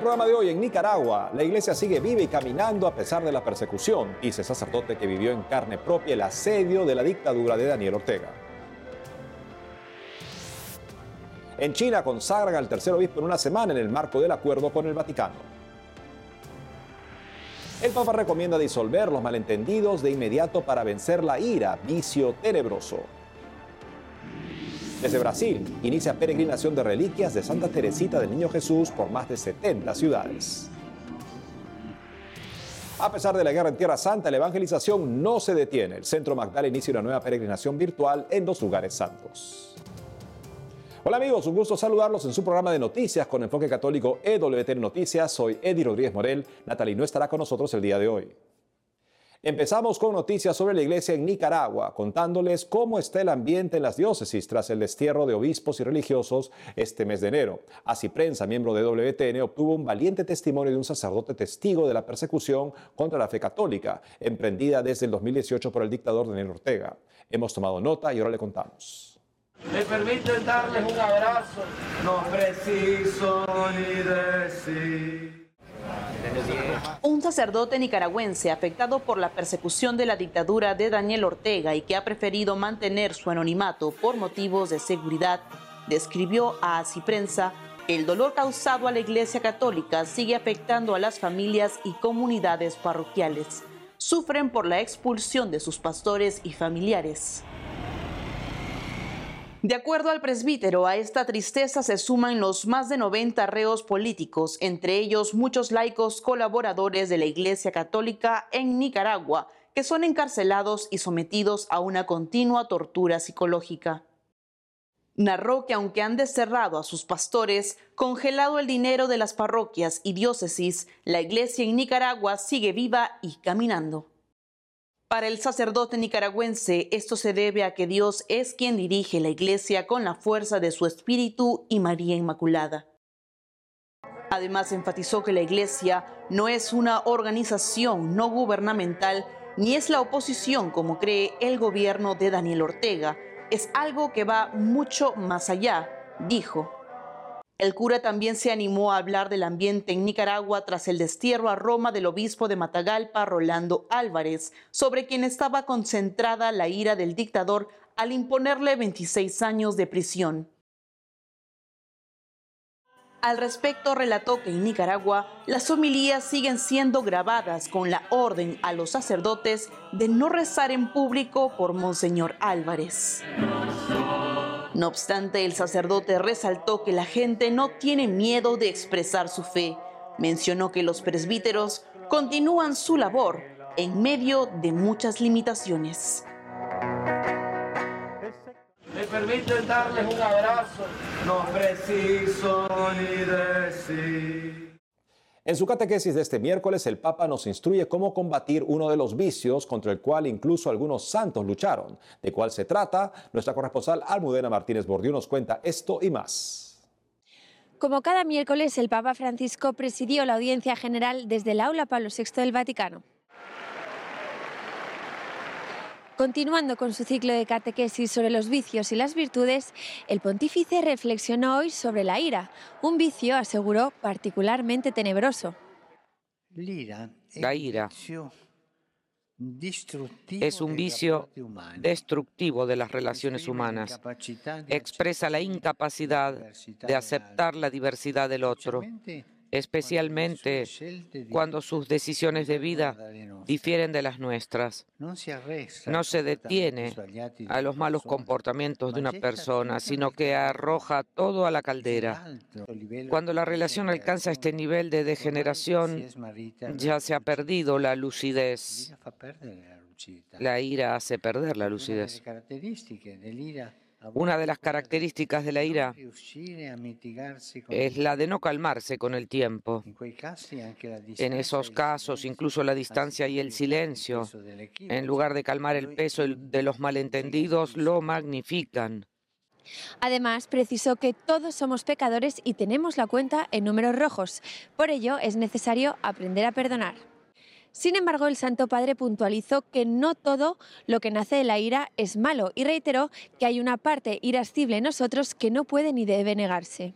el programa de hoy, en Nicaragua, la iglesia sigue viva y caminando a pesar de la persecución, dice sacerdote que vivió en carne propia el asedio de la dictadura de Daniel Ortega. En China consagran al tercer obispo en una semana en el marco del acuerdo con el Vaticano. El Papa recomienda disolver los malentendidos de inmediato para vencer la ira, vicio tenebroso. Desde Brasil, inicia peregrinación de reliquias de Santa Teresita del Niño Jesús por más de 70 ciudades. A pesar de la guerra en Tierra Santa, la evangelización no se detiene. El Centro Magdala inicia una nueva peregrinación virtual en dos lugares santos. Hola amigos, un gusto saludarlos en su programa de noticias con enfoque católico EWT Noticias. Soy Eddie Rodríguez Morel. Natalie no estará con nosotros el día de hoy. Empezamos con noticias sobre la iglesia en Nicaragua, contándoles cómo está el ambiente en las diócesis tras el destierro de obispos y religiosos este mes de enero. Así Prensa, miembro de WTN, obtuvo un valiente testimonio de un sacerdote testigo de la persecución contra la fe católica, emprendida desde el 2018 por el dictador Daniel Ortega. Hemos tomado nota y ahora le contamos. Me permiten darles un abrazo, no preciso decir. Un sacerdote nicaragüense afectado por la persecución de la dictadura de Daniel Ortega y que ha preferido mantener su anonimato por motivos de seguridad, describió a Así Prensa el dolor causado a la Iglesia Católica sigue afectando a las familias y comunidades parroquiales. Sufren por la expulsión de sus pastores y familiares. De acuerdo al presbítero, a esta tristeza se suman los más de 90 reos políticos, entre ellos muchos laicos colaboradores de la Iglesia Católica en Nicaragua, que son encarcelados y sometidos a una continua tortura psicológica. Narró que aunque han desterrado a sus pastores, congelado el dinero de las parroquias y diócesis, la iglesia en Nicaragua sigue viva y caminando. Para el sacerdote nicaragüense, esto se debe a que Dios es quien dirige la iglesia con la fuerza de su espíritu y María Inmaculada. Además, enfatizó que la iglesia no es una organización no gubernamental ni es la oposición como cree el gobierno de Daniel Ortega. Es algo que va mucho más allá, dijo. El cura también se animó a hablar del ambiente en Nicaragua tras el destierro a Roma del obispo de Matagalpa, Rolando Álvarez, sobre quien estaba concentrada la ira del dictador al imponerle 26 años de prisión. Al respecto, relató que en Nicaragua las homilías siguen siendo grabadas con la orden a los sacerdotes de no rezar en público por Monseñor Álvarez. No obstante, el sacerdote resaltó que la gente no tiene miedo de expresar su fe. Mencionó que los presbíteros continúan su labor en medio de muchas limitaciones. Me darles un abrazo, no preciso ni decir. En su catequesis de este miércoles, el Papa nos instruye cómo combatir uno de los vicios contra el cual incluso algunos santos lucharon. ¿De cuál se trata? Nuestra corresponsal Almudena Martínez Bordiú nos cuenta esto y más. Como cada miércoles, el Papa Francisco presidió la audiencia general desde el aula Pablo VI del Vaticano. Continuando con su ciclo de catequesis sobre los vicios y las virtudes, el pontífice reflexionó hoy sobre la ira, un vicio, aseguró, particularmente tenebroso. La ira es un vicio destructivo de las relaciones humanas. Expresa la incapacidad de aceptar la diversidad del otro especialmente cuando sus decisiones de vida difieren de las nuestras. No se detiene a los malos comportamientos de una persona, sino que arroja todo a la caldera. Cuando la relación alcanza este nivel de degeneración, ya se ha perdido la lucidez. La ira hace perder la lucidez. Una de las características de la ira es la de no calmarse con el tiempo. En esos casos, incluso la distancia y el silencio, en lugar de calmar el peso de los malentendidos, lo magnifican. Además, precisó que todos somos pecadores y tenemos la cuenta en números rojos. Por ello, es necesario aprender a perdonar. Sin embargo, el Santo Padre puntualizó que no todo lo que nace de la ira es malo y reiteró que hay una parte irascible en nosotros que no puede ni debe negarse.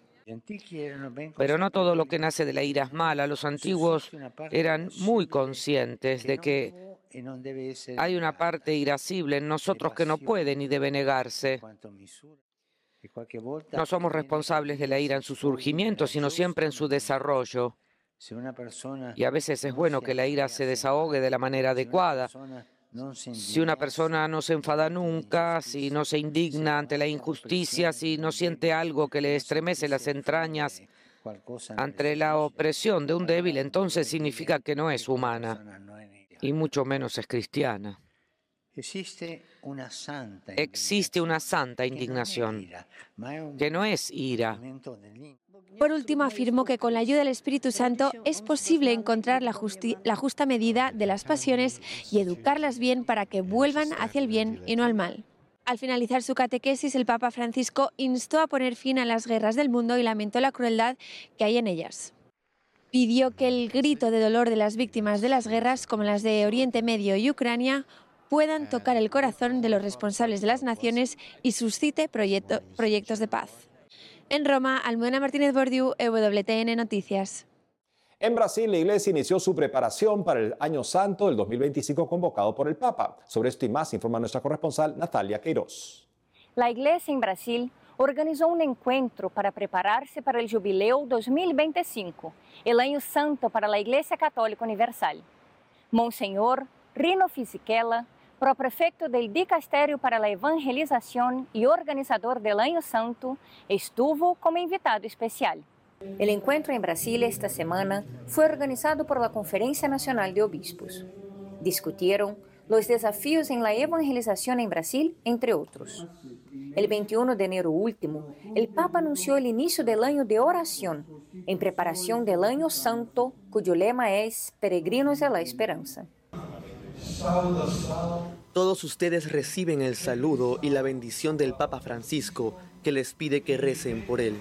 Pero no todo lo que nace de la ira es mala. Los antiguos eran muy conscientes de que hay una parte irascible en nosotros que no puede ni debe negarse. No somos responsables de la ira en su surgimiento, sino siempre en su desarrollo. Y a veces es bueno que la ira se desahogue de la manera adecuada. Si una persona no se enfada nunca, si no se indigna ante la injusticia, si no siente algo que le estremece las entrañas ante la opresión de un débil, entonces significa que no es humana y mucho menos es cristiana. Existe una santa indignación, que no es ira. Por último, afirmó que con la ayuda del Espíritu Santo es posible encontrar la, la, justa medida de las pasiones y educarlas bien para que vuelvan hacia el bien y no al mal. Al finalizar su catequesis, el Papa Francisco instó a poner fin a las guerras del mundo y lamentó la crueldad que hay en ellas pidió que el grito de dolor de las víctimas de las guerras, como las de Oriente Medio y Ucrania, puedan tocar el corazón de los responsables de las naciones y suscite proyectos de paz. En Roma, Almudena Martínez Bordiú, EWTN Noticias. En Brasil, la iglesia inició su preparación para el Año Santo del 2025 convocado por el Papa. Sobre esto y más informa nuestra corresponsal Natalia Queiroz. La iglesia en Brasil organizou um encontro para preparar-se para o Jubileu 2025, el Año Santo para a Igreja Católica Universal. Monsenhor Rino Fisichella, pro-prefeito del Dicastério para a Evangelização e organizador del Año Santo, estuvo como invitado especial. O encontro em Brasília esta semana foi organizado por la Conferência Nacional de Obispos. Discutiram os desafios em la evangelização em Brasil, entre outros. El 21 de enero último, el Papa anunció el inicio del año de oración en preparación del año santo, cuyo lema es Peregrinos de la Esperanza. Todos ustedes reciben el saludo y la bendición del Papa Francisco, que les pide que recen por él.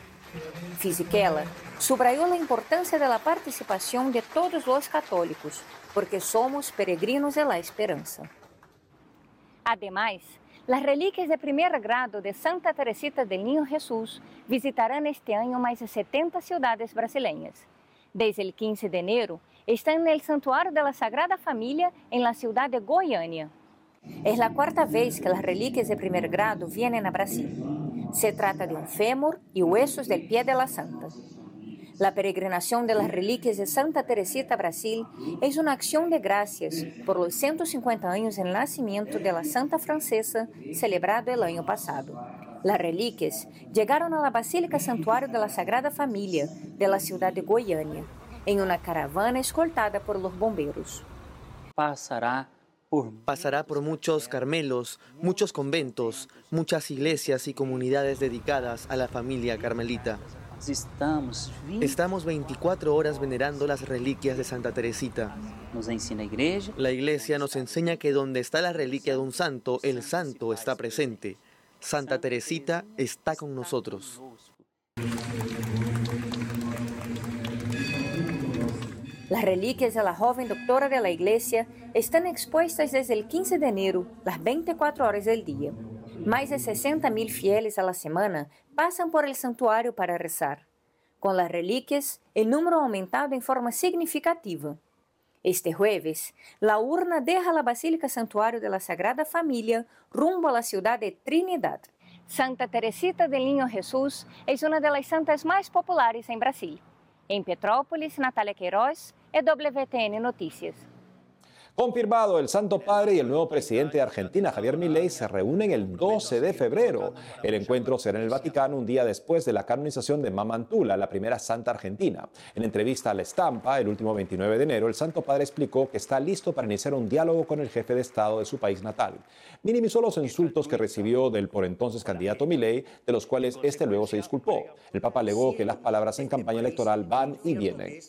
Fisichella subrayó la importancia de la participación de todos los católicos, porque somos peregrinos de la esperanza. Además, Las relíquias de primer grado de Santa Teresita del Niño Jesús visitarán este año más de 70 ciudades brasileñas. Desde el 15 de enero, el Santuario de la Sagrada Familia en la ciudad de Goiânia. Es la cuarta vez que las reliquias de primer grado vienen a Brasil. Se trata de un fémur y huesos del pie de la santa. La peregrinación de las reliquias de Santa Teresita Brasil es una acción de gracias por los 150 años del nacimiento de la Santa Francesa celebrado el año pasado. Las reliquias llegaron a la Basílica Santuario de la Sagrada Familia de la ciudad de Goiânia en una caravana escoltada por los bomberos. Pasará por... Pasará por muchos carmelos, muchos conventos, muchas iglesias y comunidades dedicadas a la familia carmelita. Estamos, Estamos 24 horas venerando las reliquias de Santa Teresita. La iglesia nos enseña que donde está la reliquia de un santo, el santo está presente. Santa Teresita está con nosotros. Las reliquias de la joven doctora de la iglesia están expuestas desde el 15 de enero, las 24 horas del día. Más de 60 mil fieles a la semana pasan por el santuario para rezar. Con las reliquias, el número ha aumentado en forma significativa. Este jueves, la urna deja la Basílica Santuario de la Sagrada Familia rumbo a la ciudad de Trinidad. Santa Teresita del Niño Jesús es una de las santas más populares en Brasil. En Petrópolis, Natalia Queiroz, Noticias. Confirmado, el Santo Padre y el nuevo presidente de Argentina, Javier Milei, se reúnen el 12 de febrero. El encuentro será en el Vaticano un día después de la canonización de Mamantula, la primera santa argentina. En entrevista a La Estampa, el último 29 de enero, el Santo Padre explicó que está listo para iniciar un diálogo con el jefe de Estado de su país natal. Minimizó los insultos que recibió del por entonces candidato Milei, de los cuales este luego se disculpó. El Papa alegó que las palabras en campaña electoral van y vienen.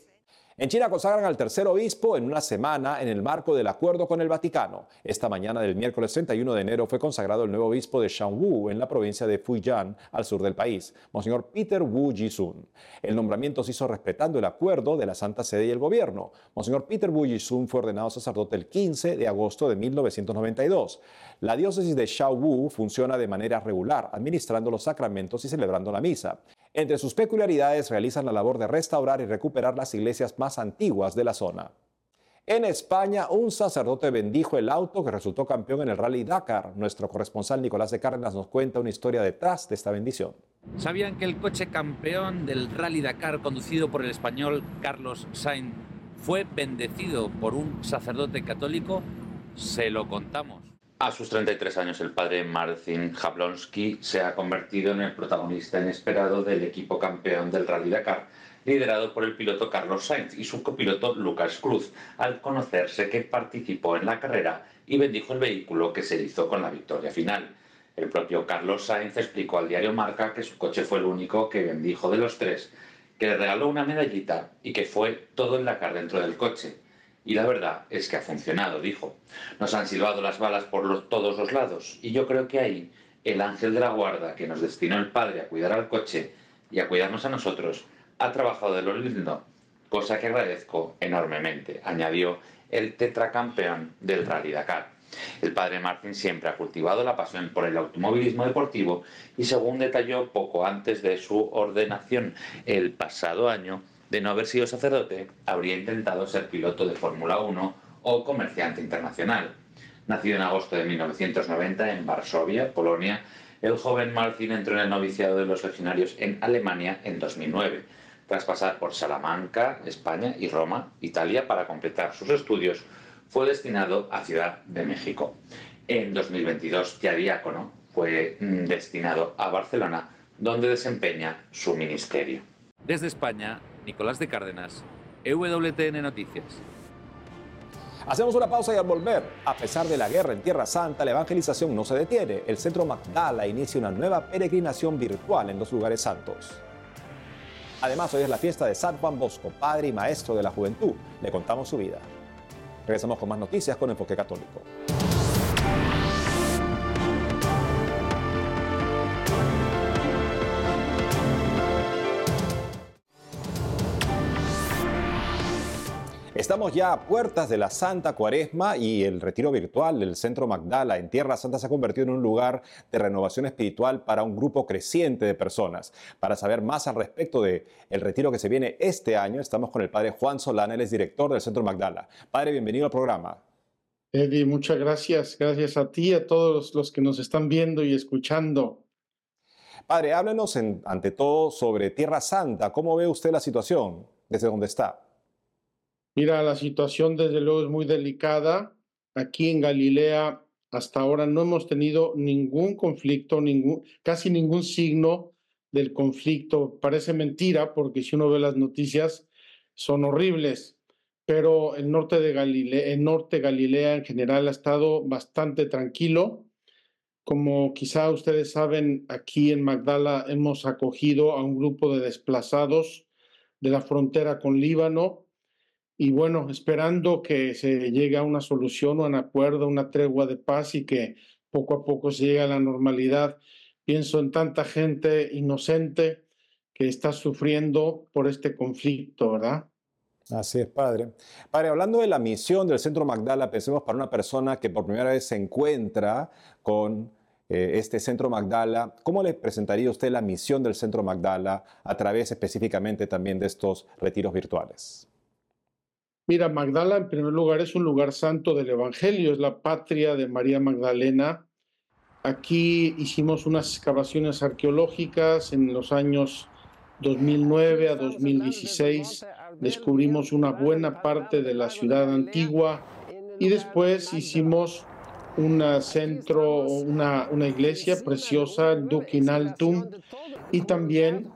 En China consagran al tercer obispo en una semana en el marco del acuerdo con el Vaticano. Esta mañana del miércoles 31 de enero fue consagrado el nuevo obispo de Shangwu en la provincia de Fujian, al sur del país, Monseñor Peter Wu Jisun. El nombramiento se hizo respetando el acuerdo de la Santa Sede y el gobierno. Monseñor Peter Wu Jisun fue ordenado sacerdote el 15 de agosto de 1992. La diócesis de Shaowu funciona de manera regular, administrando los sacramentos y celebrando la misa. Entre sus peculiaridades realizan la labor de restaurar y recuperar las iglesias más antiguas de la zona. En España, un sacerdote bendijo el auto que resultó campeón en el Rally Dakar. Nuestro corresponsal Nicolás de Cárdenas nos cuenta una historia detrás de esta bendición. ¿Sabían que el coche campeón del Rally Dakar conducido por el español Carlos Sainz fue bendecido por un sacerdote católico? Se lo contamos. A sus 33 años, el padre Marcin Jablonski se ha convertido en el protagonista inesperado del equipo campeón del Rally Dakar liderado por el piloto Carlos Sainz y su copiloto Lucas Cruz, al conocerse que participó en la carrera y bendijo el vehículo que se hizo con la victoria final. El propio Carlos Sainz explicó al diario Marca que su coche fue el único que bendijo de los tres, que le regaló una medallita y que fue todo el Dakar dentro del coche. Y la verdad es que ha funcionado, dijo. Nos han silbado las balas por todos los lados y yo creo que ahí el ángel de la guarda que nos destinó el Padre a cuidar al coche y a cuidarnos a nosotros ha trabajado de lo lindo, cosa que agradezco enormemente, añadió el tetracampeón del Rally Dakar. El padre Martín siempre ha cultivado la pasión por el automovilismo deportivo y según detalló poco antes de su ordenación el pasado año, de no haber sido sacerdote, habría intentado ser piloto de Fórmula 1 o comerciante internacional. Nacido en agosto de 1990 en Varsovia, Polonia, el joven Martin entró en el noviciado de los legionarios en Alemania en 2009 tras pasar por Salamanca, España y Roma, Italia, para completar sus estudios, fue destinado a Ciudad de México. En 2022, ya diácono, fue mm, destinado a Barcelona, donde desempeña su ministerio. Desde España, Nicolás de Cárdenas, EWTN Noticias. Hacemos una pausa y al volver, a pesar de la guerra en Tierra Santa, la evangelización no se detiene. El Centro Magdala inicia una nueva peregrinación virtual en los lugares santos. Además, hoy es la fiesta de San Juan Bosco, padre y maestro de la juventud. Le contamos su vida. Regresamos con más noticias con Enfoque Católico. Estamos ya a puertas de la Santa Cuaresma y el retiro virtual del Centro Magdala en Tierra Santa se ha convertido en un lugar de renovación espiritual para un grupo creciente de personas. Para saber más al respecto del el retiro que se viene este año, estamos con el padre Juan Solana, él es director del Centro Magdala. Padre, bienvenido al programa. Eddie, muchas gracias. Gracias a ti y a todos los que nos están viendo y escuchando. Padre, háblenos ante todo sobre Tierra Santa. ¿Cómo ve usted la situación desde donde está? Mira, la situación desde luego es muy delicada. Aquí en Galilea hasta ahora no hemos tenido ningún conflicto, ningún, casi ningún signo del conflicto. Parece mentira porque si uno ve las noticias son horribles, pero el norte de Galilea, el norte Galilea en general ha estado bastante tranquilo. Como quizá ustedes saben, aquí en Magdala hemos acogido a un grupo de desplazados de la frontera con Líbano y bueno, esperando que se llegue a una solución o un acuerdo, una tregua de paz y que poco a poco se llegue a la normalidad. Pienso en tanta gente inocente que está sufriendo por este conflicto, ¿verdad? Así es, padre. Padre, hablando de la misión del Centro Magdala, pensemos para una persona que por primera vez se encuentra con eh, este Centro Magdala, ¿cómo le presentaría usted la misión del Centro Magdala a través específicamente también de estos retiros virtuales? Mira, Magdala en primer lugar es un lugar santo del Evangelio, es la patria de María Magdalena. Aquí hicimos unas excavaciones arqueológicas en los años 2009 a 2016. Descubrimos una buena parte de la ciudad antigua y después hicimos un centro, una, iglesia preciosa, el Duquinaltum, y también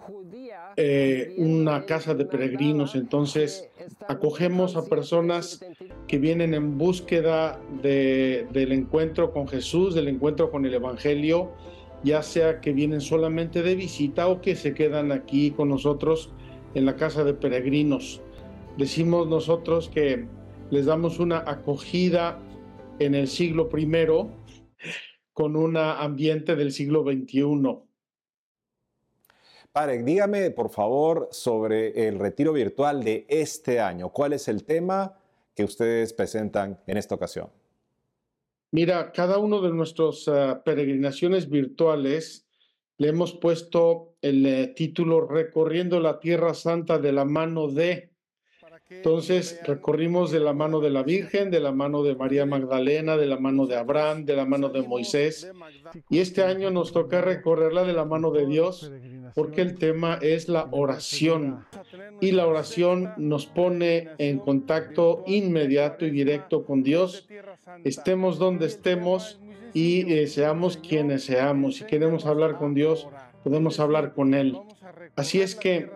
eh, una casa de peregrinos. Entonces, acogemos a personas que vienen en búsqueda del encuentro con Jesús, del encuentro con el Evangelio, ya sea que vienen solamente de visita o que se quedan aquí con nosotros en la casa de peregrinos. Decimos nosotros que les damos una acogida en el siglo I con un ambiente del siglo XXI. Padre, dígame por favor sobre el retiro virtual de este año. ¿Cuál es el tema que ustedes presentan en esta ocasión? Mira, cada uno de nuestras ah, peregrinaciones virtuales le hemos puesto el eh, título Recorriendo la Tierra Santa de la mano de. Entonces recorrimos de la mano de la Virgen, de la mano de María Magdalena, de la mano de Abraham, de la mano de Moisés. Y este año nos toca recorrerla de la mano de Dios porque el tema es la oración. Y la oración nos pone en contacto inmediato y directo con Dios, estemos donde estemos y eh, seamos quienes seamos. Si queremos hablar con Dios, podemos hablar con Él. Así es que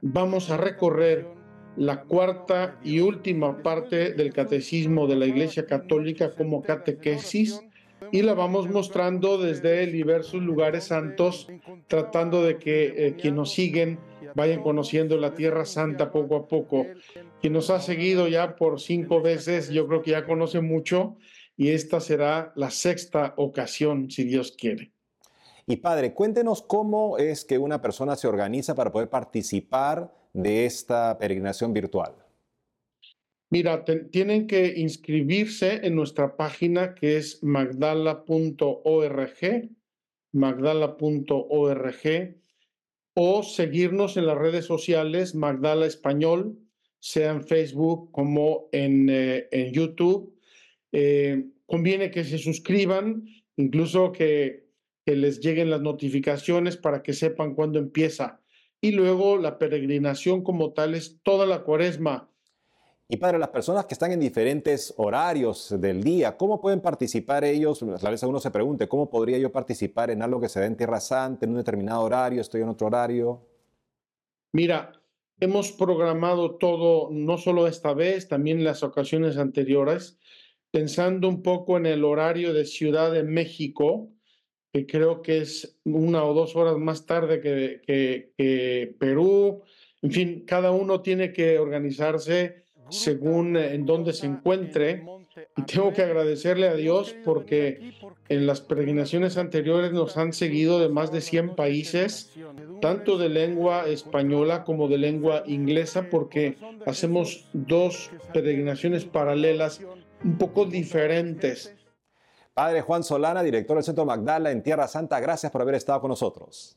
vamos a recorrer la cuarta y última parte del catecismo de la Iglesia Católica como catequesis y la vamos mostrando desde diversos lugares santos, tratando de que eh, quienes nos siguen vayan conociendo la Tierra Santa poco a poco. Quien nos ha seguido ya por cinco veces, yo creo que ya conoce mucho y esta será la sexta ocasión, si Dios quiere. Y padre, cuéntenos cómo es que una persona se organiza para poder participar de esta peregrinación virtual? Mira, tienen que inscribirse en nuestra página que es magdala.org, magdala.org, o seguirnos en las redes sociales Magdala Español, sea en Facebook como en, eh, en YouTube. Eh, conviene que se suscriban, incluso que, que les lleguen las notificaciones para que sepan cuándo empieza y luego la peregrinación como tal es toda la cuaresma. Y para las personas que están en diferentes horarios del día, ¿cómo pueden participar ellos? A veces uno se pregunte, ¿cómo podría yo participar en algo que se da en Tierra Santa, en un determinado horario, estoy en otro horario? Mira, hemos programado todo, no solo esta vez, también las ocasiones anteriores, pensando un poco en el horario de Ciudad de México, que creo que es una o dos horas más tarde que, que, Perú. En fin, cada uno tiene que organizarse según en dónde se encuentre. Y tengo que agradecerle a Dios porque en las peregrinaciones anteriores nos han seguido de más de 100 países, tanto de lengua española como de lengua inglesa, porque hacemos dos peregrinaciones paralelas un poco diferentes Padre Juan Solana, director del Centro Magdala en Tierra Santa, gracias por haber estado con nosotros.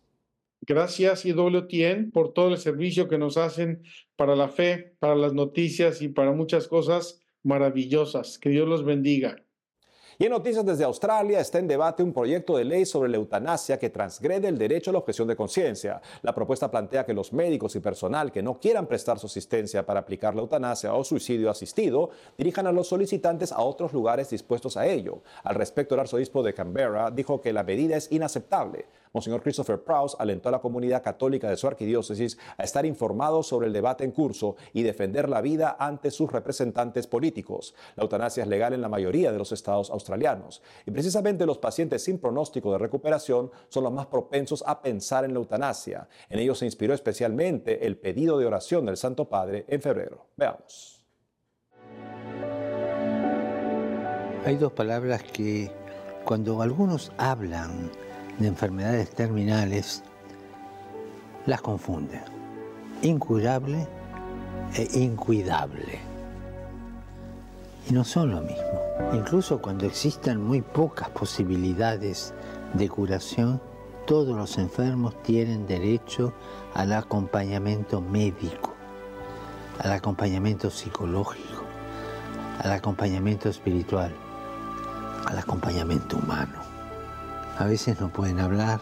Gracias, IWTN, por todo el servicio que nos hacen para la fe, para las noticias y para muchas cosas maravillosas. Que Dios los bendiga. Y en noticias desde Australia está en debate un proyecto de ley sobre la eutanasia que transgrede el derecho a la objeción de conciencia. La propuesta plantea que los médicos y personal que no quieran prestar su asistencia para aplicar la eutanasia o suicidio asistido dirijan a los solicitantes a otros lugares dispuestos a ello. Al respecto, el arzobispo de Canberra dijo que la medida es inaceptable. Monseñor Christopher Prowse alentó a la comunidad católica de su arquidiócesis a estar informados sobre el debate en curso y defender la vida ante sus representantes políticos. La eutanasia es legal en la mayoría de los estados australianos y precisamente los pacientes sin pronóstico de recuperación son los más propensos a pensar en la eutanasia. En ellos se inspiró especialmente el pedido de oración del Santo Padre en febrero. Veamos. Hay dos palabras que cuando algunos hablan de enfermedades terminales las confunden. Incurable e incuidable. Y no son lo mismo. Incluso cuando existan muy pocas posibilidades de curación, todos los enfermos tienen derecho al acompañamiento médico, al acompañamiento psicológico, al acompañamiento espiritual, al acompañamiento humano. A veces no pueden hablar,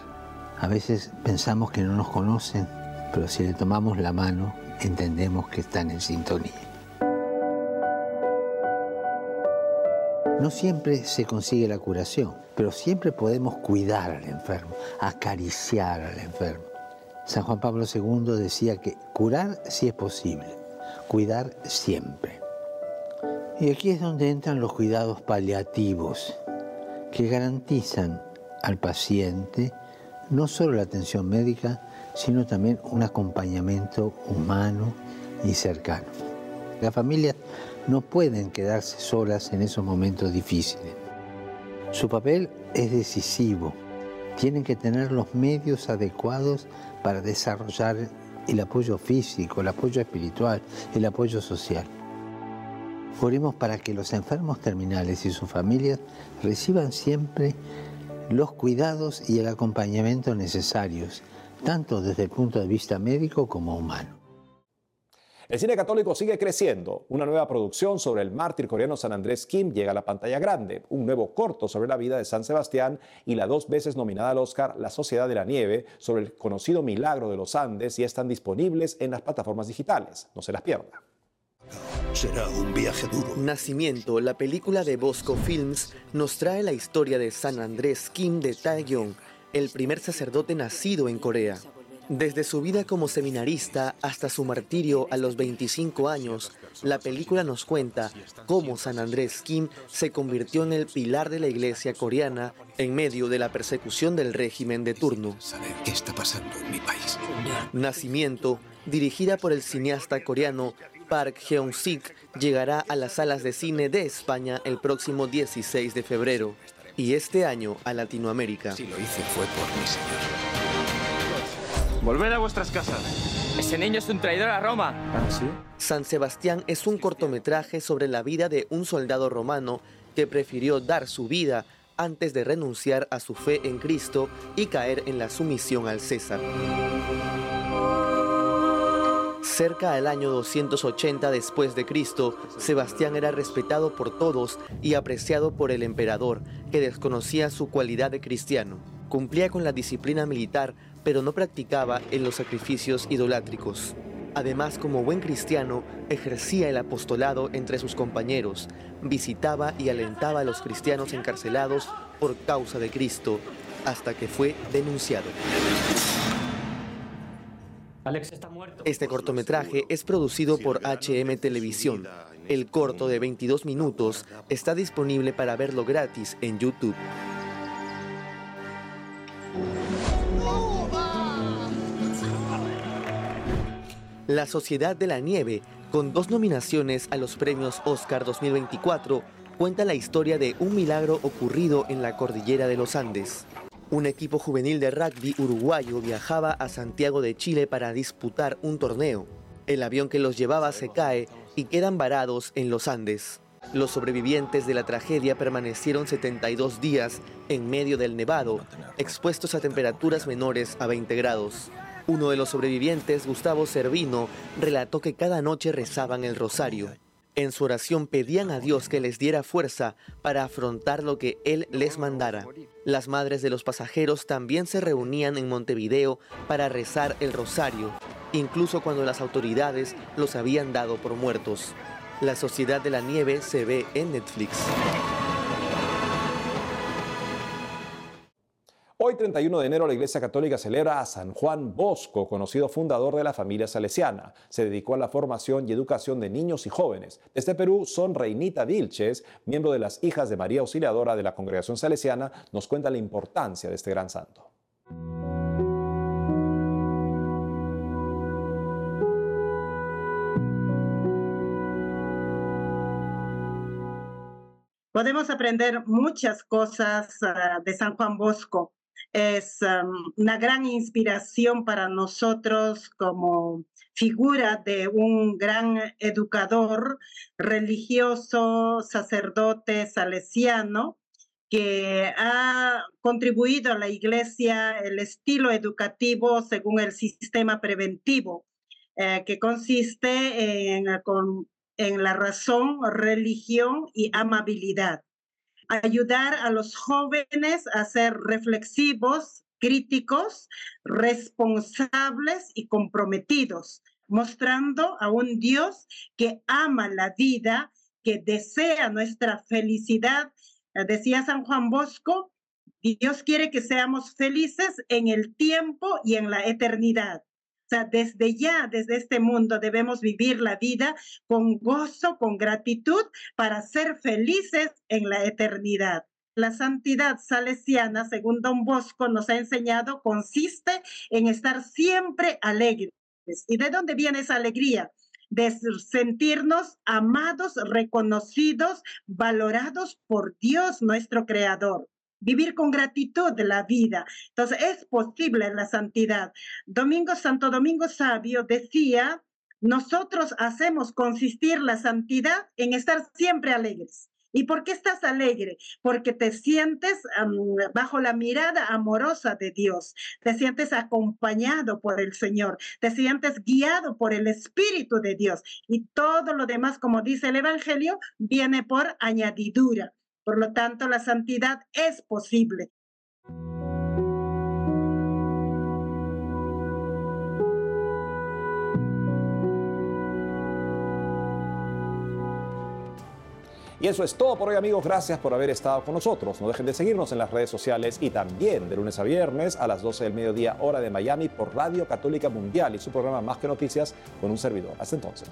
a veces pensamos que no nos conocen, pero si le tomamos la mano, entendemos que están en sintonía. No siempre se consigue la curación, pero siempre podemos cuidar al enfermo, acariciar al enfermo. San Juan Pablo II decía que curar sí es posible, cuidar siempre. Y aquí es donde entran los cuidados paliativos, que garantizan al paciente no solo la atención médica, sino también un acompañamiento humano y cercano. Las familias no pueden quedarse solas en esos momentos difíciles. Su papel es decisivo. Tienen que tener los medios adecuados para desarrollar el apoyo físico, el apoyo espiritual, el apoyo social. Oremos para que los enfermos terminales y sus familias reciban siempre los cuidados y el acompañamiento necesarios, tanto desde el punto de vista médico como humano. El cine católico sigue creciendo. Una nueva producción sobre el mártir coreano San Andrés Kim llega a la pantalla grande. Un nuevo corto sobre la vida de San Sebastián y la dos veces nominada al Oscar La Sociedad de la Nieve sobre el conocido milagro de los Andes y están disponibles en las plataformas digitales. No se las pierda. Será un viaje duro. Nacimiento, la película de Bosco Films, nos trae la historia de San Andrés Kim de Taegyeong, el primer sacerdote nacido en Corea. Desde su vida como seminarista hasta su martirio a los 25 años, la película nos cuenta cómo San Andrés Kim se convirtió en el pilar de la iglesia coreana en medio de la persecución del régimen de turno. qué está pasando en mi país. Nacimiento, dirigida por el cineasta coreano Park Heon-sik, llegará a las salas de cine de España el próximo 16 de febrero y este año a Latinoamérica. Si lo hice fue por mi Señor. Volved a vuestras casas. Ese niño es un traidor a Roma. San Sebastián es un cortometraje sobre la vida de un soldado romano que prefirió dar su vida antes de renunciar a su fe en Cristo y caer en la sumisión al César. Cerca del año 280 después de Cristo, Sebastián era respetado por todos y apreciado por el emperador, que desconocía su cualidad de cristiano. Cumplía con la disciplina militar, pero no practicaba en los sacrificios idolátricos. Además, como buen cristiano, ejercía el apostolado entre sus compañeros, visitaba y alentaba a los cristianos encarcelados por causa de Cristo, hasta que fue denunciado. Este cortometraje es producido por HM Televisión. El corto de 22 minutos está disponible para verlo gratis en YouTube. La Sociedad de la Nieve, con dos nominaciones a los premios Oscar 2024, cuenta la historia de un milagro ocurrido en la cordillera de los Andes. Un equipo juvenil de rugby uruguayo viajaba a Santiago de Chile para disputar un torneo. El avión que los llevaba se cae y quedan varados en los Andes. Los sobrevivientes de la tragedia permanecieron 72 días en medio del nevado, expuestos a temperaturas menores a 20 grados. Uno de los sobrevivientes, Gustavo Servino, relató que cada noche rezaban el rosario. En su oración pedían a Dios que les diera fuerza para afrontar lo que Él les mandara. Las madres de los pasajeros también se reunían en Montevideo para rezar el rosario, incluso cuando las autoridades los habían dado por muertos. La Sociedad de la Nieve se ve en Netflix. 31 de enero, la Iglesia Católica celebra a San Juan Bosco, conocido fundador de la familia salesiana. Se dedicó a la formación y educación de niños y jóvenes. Desde Perú son Reinita Vilches, miembro de las Hijas de María Auxiliadora de la Congregación Salesiana, nos cuenta la importancia de este gran santo. Podemos aprender muchas cosas ah, de San Juan Bosco es una gran inspiración para nosotros como figura de un gran educador religioso, sacerdote salesiano, que ha contribuido a la iglesia el estilo educativo según el sistema preventivo, eh, que consiste en, en la razón, religión y amabilidad ayudar a los jóvenes a ser reflexivos, críticos, responsables y comprometidos, mostrando a un Dios que ama la vida, que desea nuestra felicidad. Decía San Juan Bosco, Dios quiere que seamos felices en el tiempo y en la eternidad. O sea, desde ya, desde este mundo, debemos vivir la vida con gozo, con gratitud, para ser felices en la eternidad. La santidad salesiana, según Don Bosco nos ha enseñado, consiste en estar siempre alegres. ¿Y de dónde viene esa alegría? de sentirnos amados, reconocidos, valorados por Dios, nuestro Creador vivir con gratitud la vida. Entonces, es posible la santidad. Domingo Santo Domingo Sabio decía, nosotros hacemos consistir la santidad en estar siempre alegres. ¿Y por qué estás alegre? Porque te sientes bajo la mirada amorosa de Dios, te sientes acompañado por el Señor, te sientes guiado por el Espíritu de Dios. Y todo lo demás, como dice el Evangelio, viene por añadidura. Por lo tanto, la santidad es posible. Y eso es todo por hoy amigos, gracias por haber estado con nosotros. No dejen de seguirnos en las redes sociales y también de lunes a viernes a las 12 del mediodía hora de Miami por Radio Católica Mundial y su programa Más que Noticias con un servidor. Hasta entonces.